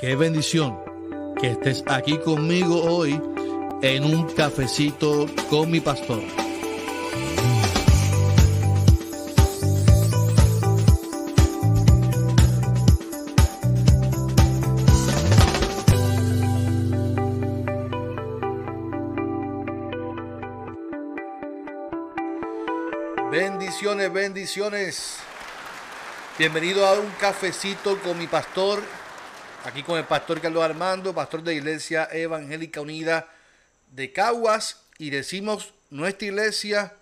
Qué bendición que estés aquí conmigo hoy en un cafecito con mi pastor. Bendiciones, bendiciones. Bienvenido a un cafecito con mi pastor. Aquí con el pastor Carlos Armando, pastor de Iglesia Evangélica Unida de Caguas. Y decimos nuestra iglesia,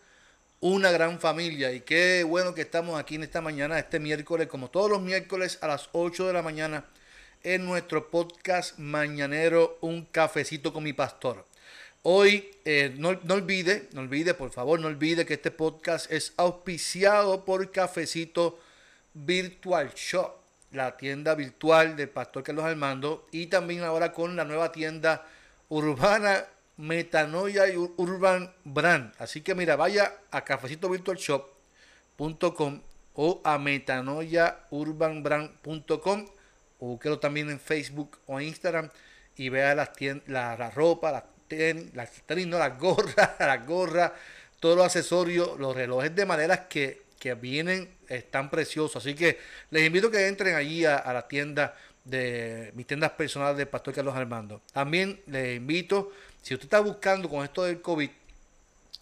una gran familia. Y qué bueno que estamos aquí en esta mañana, este miércoles, como todos los miércoles a las 8 de la mañana, en nuestro podcast mañanero, Un cafecito con mi pastor. Hoy, eh, no, no, olvide, no olvide, por favor, no olvide que este podcast es auspiciado por Cafecito Virtual Shop, la tienda virtual del Pastor Carlos Armando, y también ahora con la nueva tienda urbana Metanoia Urban Brand. Así que mira, vaya a cafecitovirtualshop.com o a metanoiaurbanbrand.com o búsquelo también en Facebook o Instagram y vea las la, la ropa, las las tenis, las gorras, las gorras, todos los accesorios, los relojes de madera que, que vienen están preciosos. Así que les invito a que entren allí a, la tienda de mis tiendas personales de Pastor Carlos Armando. También les invito, si usted está buscando con esto del COVID,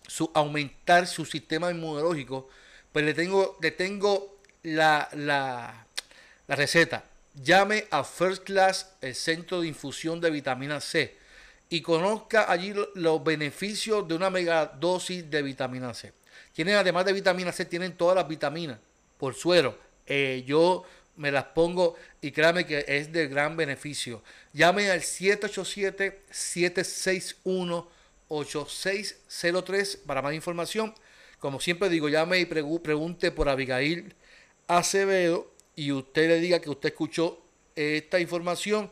su, aumentar su sistema inmunológico, pues le tengo, le tengo la, la, la receta. Llame a First Class, el centro de infusión de vitamina C y conozca allí los beneficios de una mega dosis de vitamina C. Tienen, además de vitamina C, tienen todas las vitaminas por suero. Eh, yo me las pongo y créame que es de gran beneficio. Llame al 787-761-8603 para más información. Como siempre digo, llame y pregunte por Abigail Acevedo y usted le diga que usted escuchó esta información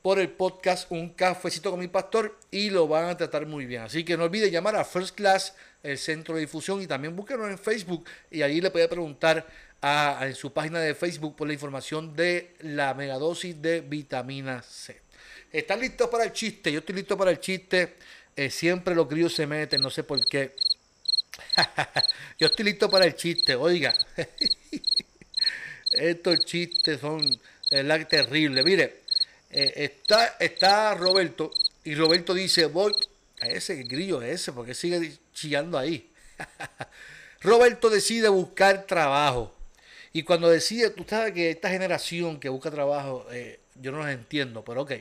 por el podcast Un Cafecito con mi Pastor y lo van a tratar muy bien. Así que no olvide llamar a First Class, el centro de difusión, y también búsquenos en Facebook y allí le puede preguntar a, en su página de Facebook por la información de la megadosis de vitamina C. ¿Están listos para el chiste? Yo estoy listo para el chiste. Eh, siempre los grillos se meten, no sé por qué. Yo estoy listo para el chiste, oiga. Estos chistes son la terrible. Mire, eh, está, está Roberto y Roberto dice, voy a ese grillo ese, porque sigue chillando ahí. Roberto decide buscar trabajo. Y cuando decide, tú sabes que esta generación que busca trabajo, eh, yo no los entiendo, pero ok.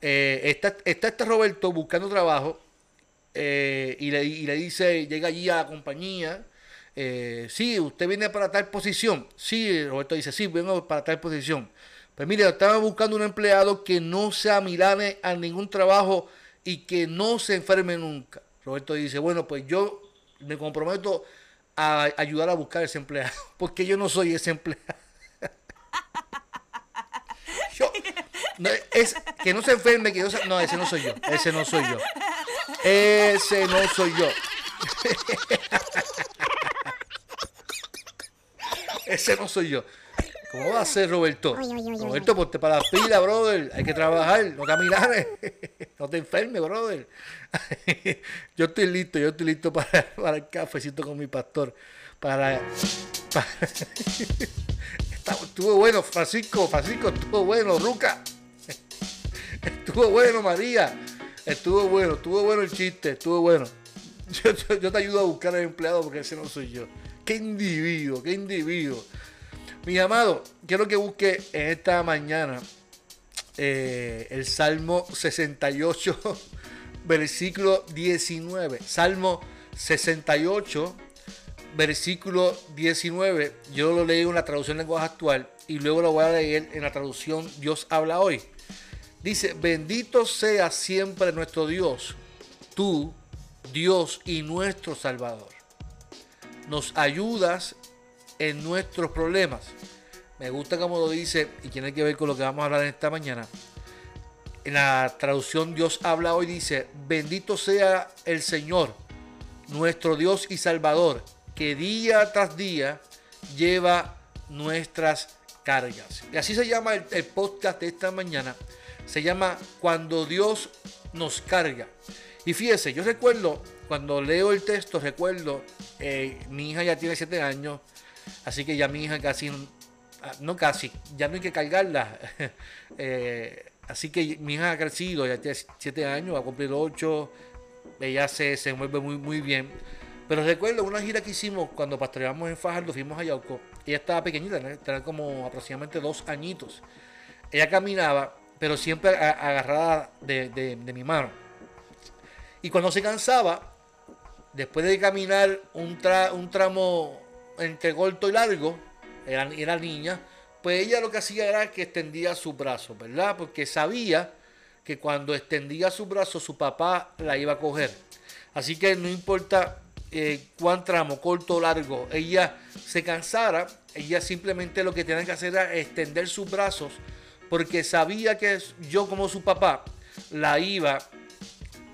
Eh, está, está este Roberto buscando trabajo y, le, y, le, dice, llega allí a la compañía, sí, usted viene para tal posición. Sí, Roberto dice, sí, vengo para tal posición. Pues mire, estaba buscando un empleado que no se amilane a ningún trabajo y que no se enferme nunca. Roberto dice, bueno, pues yo me comprometo a ayudar a buscar ese empleado, porque yo no soy ese empleado. es que no se enferme, que yo no, ese no soy yo, ese no soy yo. Ese no soy yo. ese no soy yo. ¿Cómo va a ser, Roberto? Roberto, ponte para la pila, brother. Hay que trabajar, no caminar. no te enfermes, brother. yo estoy listo, yo estoy listo para, para el cafecito con mi pastor. Para. estuvo bueno, Francisco, Francisco, estuvo bueno, Ruca. estuvo bueno, María. Estuvo bueno, estuvo bueno el chiste, estuvo bueno. Yo, yo te ayudo a buscar al empleado porque ese no soy yo. Qué individuo, qué individuo. Mi amado, quiero que busque en esta mañana eh, el Salmo 68, versículo 19. Salmo 68, versículo 19. Yo lo leí en una traducción en lenguaje actual y luego lo voy a leer en la traducción Dios habla hoy. Dice, bendito sea siempre nuestro Dios, tú, Dios y nuestro Salvador. Nos ayudas en nuestros problemas. Me gusta como lo dice y tiene que ver con lo que vamos a hablar en esta mañana. En la traducción Dios habla hoy dice, bendito sea el Señor, nuestro Dios y Salvador, que día tras día lleva nuestras cargas. Y así se llama el, podcast de esta mañana. Se llama Cuando Dios nos carga. Y fíjese, yo recuerdo, cuando leo el texto, recuerdo, eh, mi hija ya tiene 7 años, así que ya mi hija casi, ah, no casi, ya no hay que cargarla. Eh, así que mi hija ha crecido, ya tiene 7 años, va a cumplir 8, ella se, se mueve muy, muy bien. Pero recuerdo una gira que hicimos cuando pastoreamos en Fajardo, fuimos a Yauco. Ella estaba pequeñita, tenía como aproximadamente dos añitos. Ella caminaba, pero siempre agarrada de mi mano. Y cuando se cansaba, después de caminar un, un tramo entre corto y largo, era, niña, pues ella lo que hacía era que extendía sus brazos, ¿verdad? Porque sabía que cuando extendía sus brazos su papá la iba a coger. Así que no importa eh, cuán tramo, corto o largo, ella se cansara, ella simplemente lo que tenía que hacer era extender sus brazos porque sabía que yo como su papá la iba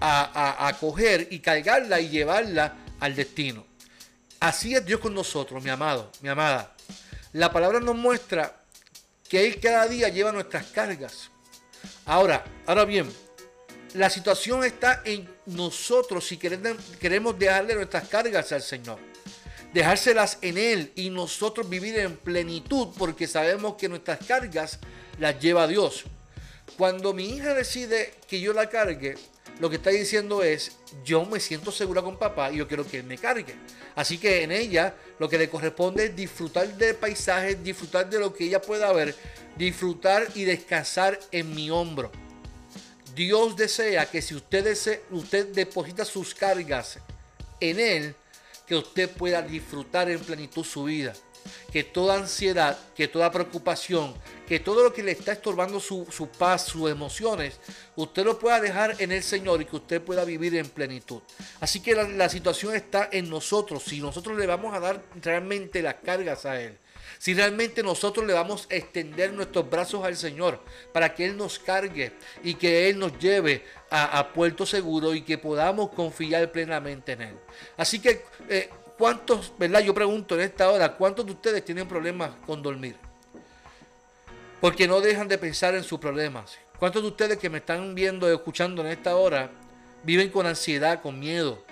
a, coger y cargarla y llevarla al destino. Así es Dios con nosotros, mi amado, mi amada. La palabra nos muestra que Él cada día lleva nuestras cargas. Ahora, ahora bien, la situación está en nosotros si queremos, dejarle nuestras cargas al Señor. Dejárselas en Él y nosotros vivir en plenitud porque sabemos que nuestras cargas las lleva Dios. Cuando mi hija decide que yo la cargue, lo que está diciendo es, yo me siento segura con papá y yo quiero que él me cargue. Así que en ella lo que le corresponde es disfrutar del paisaje, disfrutar de lo que ella pueda ver, disfrutar y descansar en mi hombro. Dios desea que si usted, desea, usted deposita sus cargas en Él, que usted pueda disfrutar en plenitud su vida que toda ansiedad, que toda preocupación, que todo lo que le está estorbando su, paz, sus emociones, usted lo pueda dejar en el Señor y que usted pueda vivir en plenitud. Así que la, la situación está en nosotros, si nosotros le vamos a dar realmente las cargas a Él. Si realmente nosotros le vamos a extender nuestros brazos al Señor para que Él nos cargue y que Él nos lleve a, puerto seguro y que podamos confiar plenamente en Él. Así que eh, ¿Cuántos, verdad? Yo pregunto en esta hora, ¿cuántos de ustedes tienen problemas con dormir? Porque no dejan de pensar en sus problemas. ¿Cuántos de ustedes que me están viendo y escuchando en esta hora viven con ansiedad, con miedo?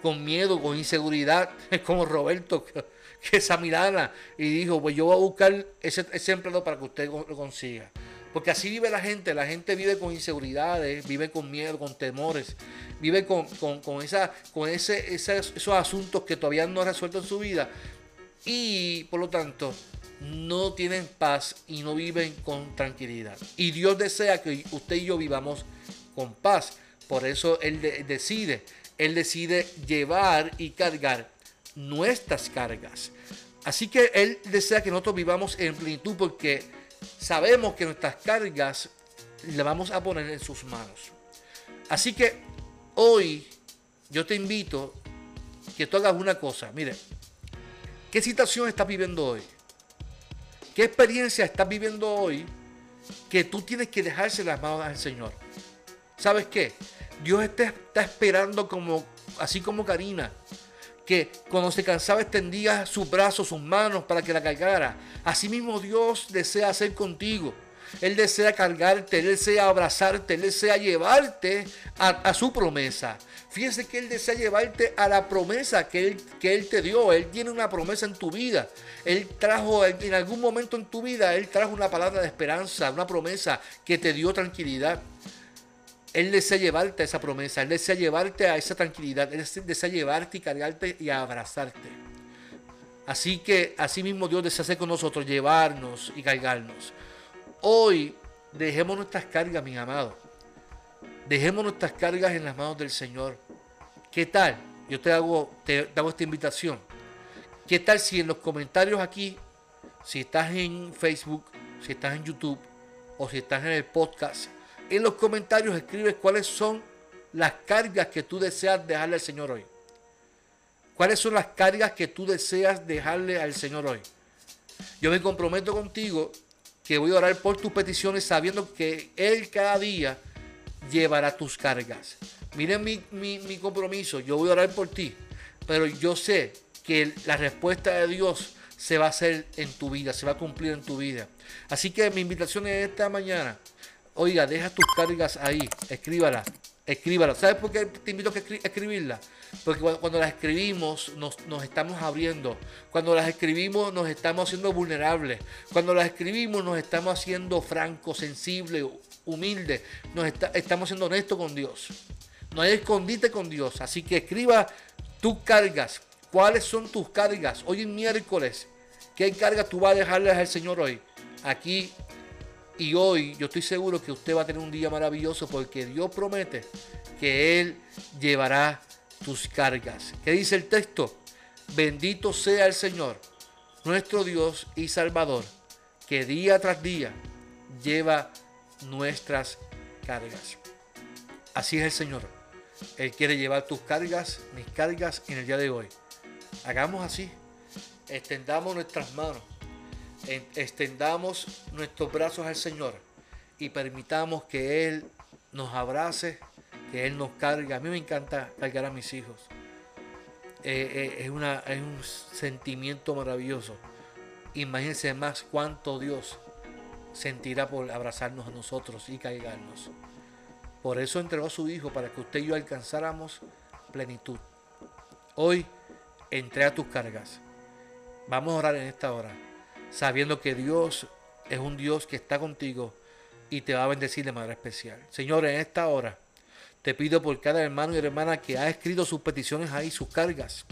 Con miedo, con inseguridad. Es como Roberto que, que esa mirada y dijo, pues yo voy a buscar ese, ese empleado para que usted lo consiga. Porque así vive la gente, la gente vive con inseguridades, vive con miedo, con temores, vive con, esa, con ese, esos asuntos que todavía no ha resuelto en su vida y por lo tanto no tienen paz y no viven con tranquilidad. Y Dios desea que usted y yo vivamos con paz. Por eso Él decide, Él decide llevar y cargar nuestras cargas. Así que Él desea que nosotros vivamos en plenitud porque sabemos que nuestras cargas le vamos a poner en sus manos. Así que hoy yo te invito que tú hagas una cosa. Mire, ¿qué situación estás viviendo hoy? ¿Qué experiencia estás viviendo hoy que tú tienes que dejarse las manos al Señor? ¿Sabes qué? Dios está, está esperando como, así como Karina, que cuando se cansaba extendía sus brazos, sus manos para que la cargara. Asimismo Dios desea hacer contigo. Él desea cargarte, Él desea abrazarte, Él desea llevarte a, su promesa. Fíjese que Él desea llevarte a la promesa que él, que él te dio. Él tiene una promesa en tu vida. Él trajo en algún momento en tu vida, Él trajo una palabra de esperanza, una promesa que te dio tranquilidad. Él desea llevarte a esa promesa, Él desea llevarte a esa tranquilidad, Él desea llevarte y cargarte y abrazarte. Así que así mismo Dios desea hacer con nosotros, llevarnos y cargarnos. Hoy dejemos nuestras cargas, mis amados. Dejemos nuestras cargas en las manos del Señor. ¿Qué tal? Yo te hago, te hago esta invitación. ¿Qué tal si en los comentarios aquí, si estás en Facebook, si estás en YouTube o si estás en el podcast, en los comentarios escribes cuáles son las cargas que tú deseas dejarle al Señor hoy. ¿Cuáles son las cargas que tú deseas dejarle al Señor hoy? Yo me comprometo contigo que voy a orar por tus peticiones sabiendo que Él cada día llevará tus cargas. Miren mi, mi compromiso, yo voy a orar por ti, pero yo sé que la respuesta de Dios se va a hacer en tu vida, se va a cumplir en tu vida. Así que mi invitación es esta mañana Oiga, deja tus cargas ahí, escríbala, escríbala. ¿Sabes por qué te invito a escribirla? Porque cuando las escribimos nos, estamos abriendo. Cuando las escribimos nos estamos haciendo vulnerables. Cuando las escribimos nos estamos haciendo francos, sensibles, humildes. Nos estamos siendo honestos con Dios. No hay escondite con Dios. Así que escriba tus cargas. ¿Cuáles son tus cargas? Hoy es miércoles. ¿Qué cargas tú vas a dejarles al Señor hoy? Aquí y hoy yo estoy seguro que usted va a tener un día maravilloso porque Dios promete que Él llevará tus cargas. ¿Qué dice el texto? Bendito sea el Señor, nuestro Dios y Salvador, que día tras día lleva nuestras cargas. Así es el Señor. Él quiere llevar tus cargas, mis cargas en el día de hoy. Hagamos así. Extendamos nuestras manos. Extendamos nuestros brazos al Señor y permitamos que Él nos abrace que Él nos carga. A mí me encanta cargar a mis hijos. Eh, eh, es, una, es un sentimiento maravilloso. Imagínense más cuánto Dios sentirá por abrazarnos a nosotros y cargarnos. Por eso entregó a su Hijo para que usted y yo alcanzáramos plenitud. Hoy entrega tus cargas. Vamos a orar en esta hora, sabiendo que Dios es un Dios que está contigo y te va a bendecir de manera especial. Señor, en esta hora te pido por cada hermano y hermana que ha escrito sus peticiones ahí, sus cargas,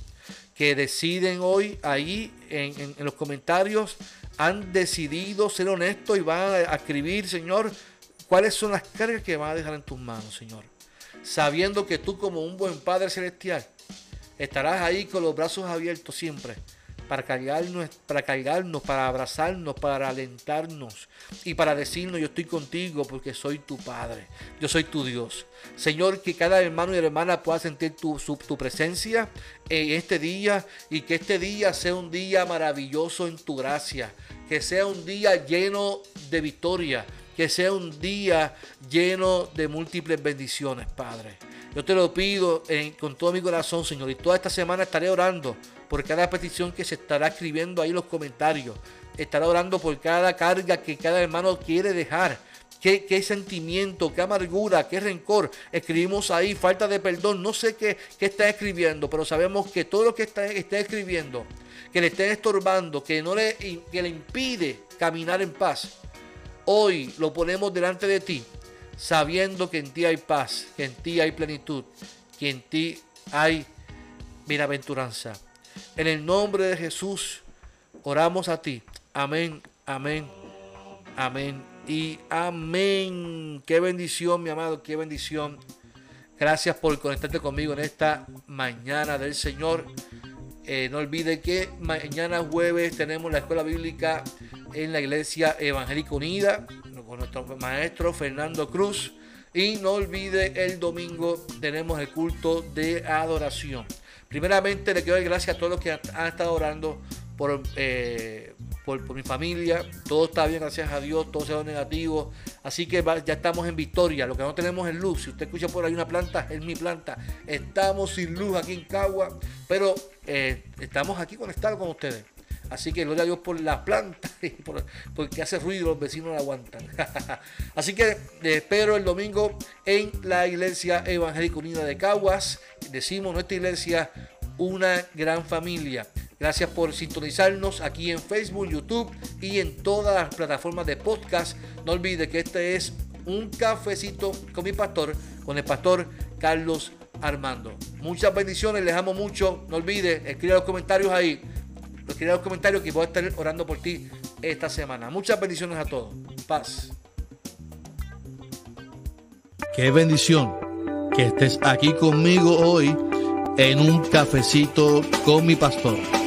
que deciden hoy ahí en, los comentarios, han decidido ser honestos y van a escribir, Señor, cuáles son las cargas que van a dejar en tus manos, Señor. Sabiendo que tú como un buen Padre Celestial estarás ahí con los brazos abiertos siempre para cargarnos, para cargarnos, para abrazarnos, para alentarnos y para decirnos yo estoy contigo porque soy tu Padre, yo soy tu Dios. Señor, que cada hermano y hermana pueda sentir tu, tu presencia en este día y que este día sea un día maravilloso en tu gracia, que sea un día lleno de victoria, que sea un día lleno de múltiples bendiciones, Padre. Yo te lo pido con todo mi corazón, Señor, y toda esta semana estaré orando por cada petición que se estará escribiendo ahí en los comentarios. Estará orando por cada carga que cada hermano quiere dejar. Qué, sentimiento, qué amargura, qué rencor. Escribimos ahí, falta de perdón. No sé qué, está escribiendo, pero sabemos que todo lo que está, escribiendo, que le esté estorbando, que, no le, que le impide caminar en paz, hoy lo ponemos delante de ti, sabiendo que en ti hay paz, que en ti hay plenitud, que en ti hay bienaventuranza. En el nombre de Jesús oramos a ti. Amén, amén, amén y amén. Qué bendición, mi amado, qué bendición. Gracias por conectarte conmigo en esta mañana del Señor. Eh, no olvide que mañana jueves tenemos la escuela bíblica en la Iglesia Evangélica Unida con nuestro maestro Fernando Cruz. Y no olvide el domingo tenemos el culto de adoración. Primeramente le quiero dar gracias a todos los que han, estado orando eh, por, por, mi familia. Todo está bien, gracias a Dios, todo se va negativo. Así que ya estamos en victoria. Lo que no tenemos es luz. Si usted escucha por ahí una planta, es mi planta. Estamos sin luz aquí en Cagua, pero eh, estamos aquí conectados con ustedes. Así que gloria a Dios por la planta, porque hace ruido, los vecinos la aguantan. Así que espero el domingo en la iglesia evangélica unida de Caguas. Decimos nuestra iglesia una gran familia. Gracias por sintonizarnos aquí en Facebook, YouTube y en todas las plataformas de podcast. No olvide que este es un cafecito con mi pastor, con el pastor Carlos Armando. Muchas bendiciones, les amo mucho. No olvide, escribe los comentarios ahí los los comentarios que voy a estar orando por ti esta semana. Muchas bendiciones a todos. Paz. Qué bendición que estés aquí conmigo hoy en un cafecito con mi pastor.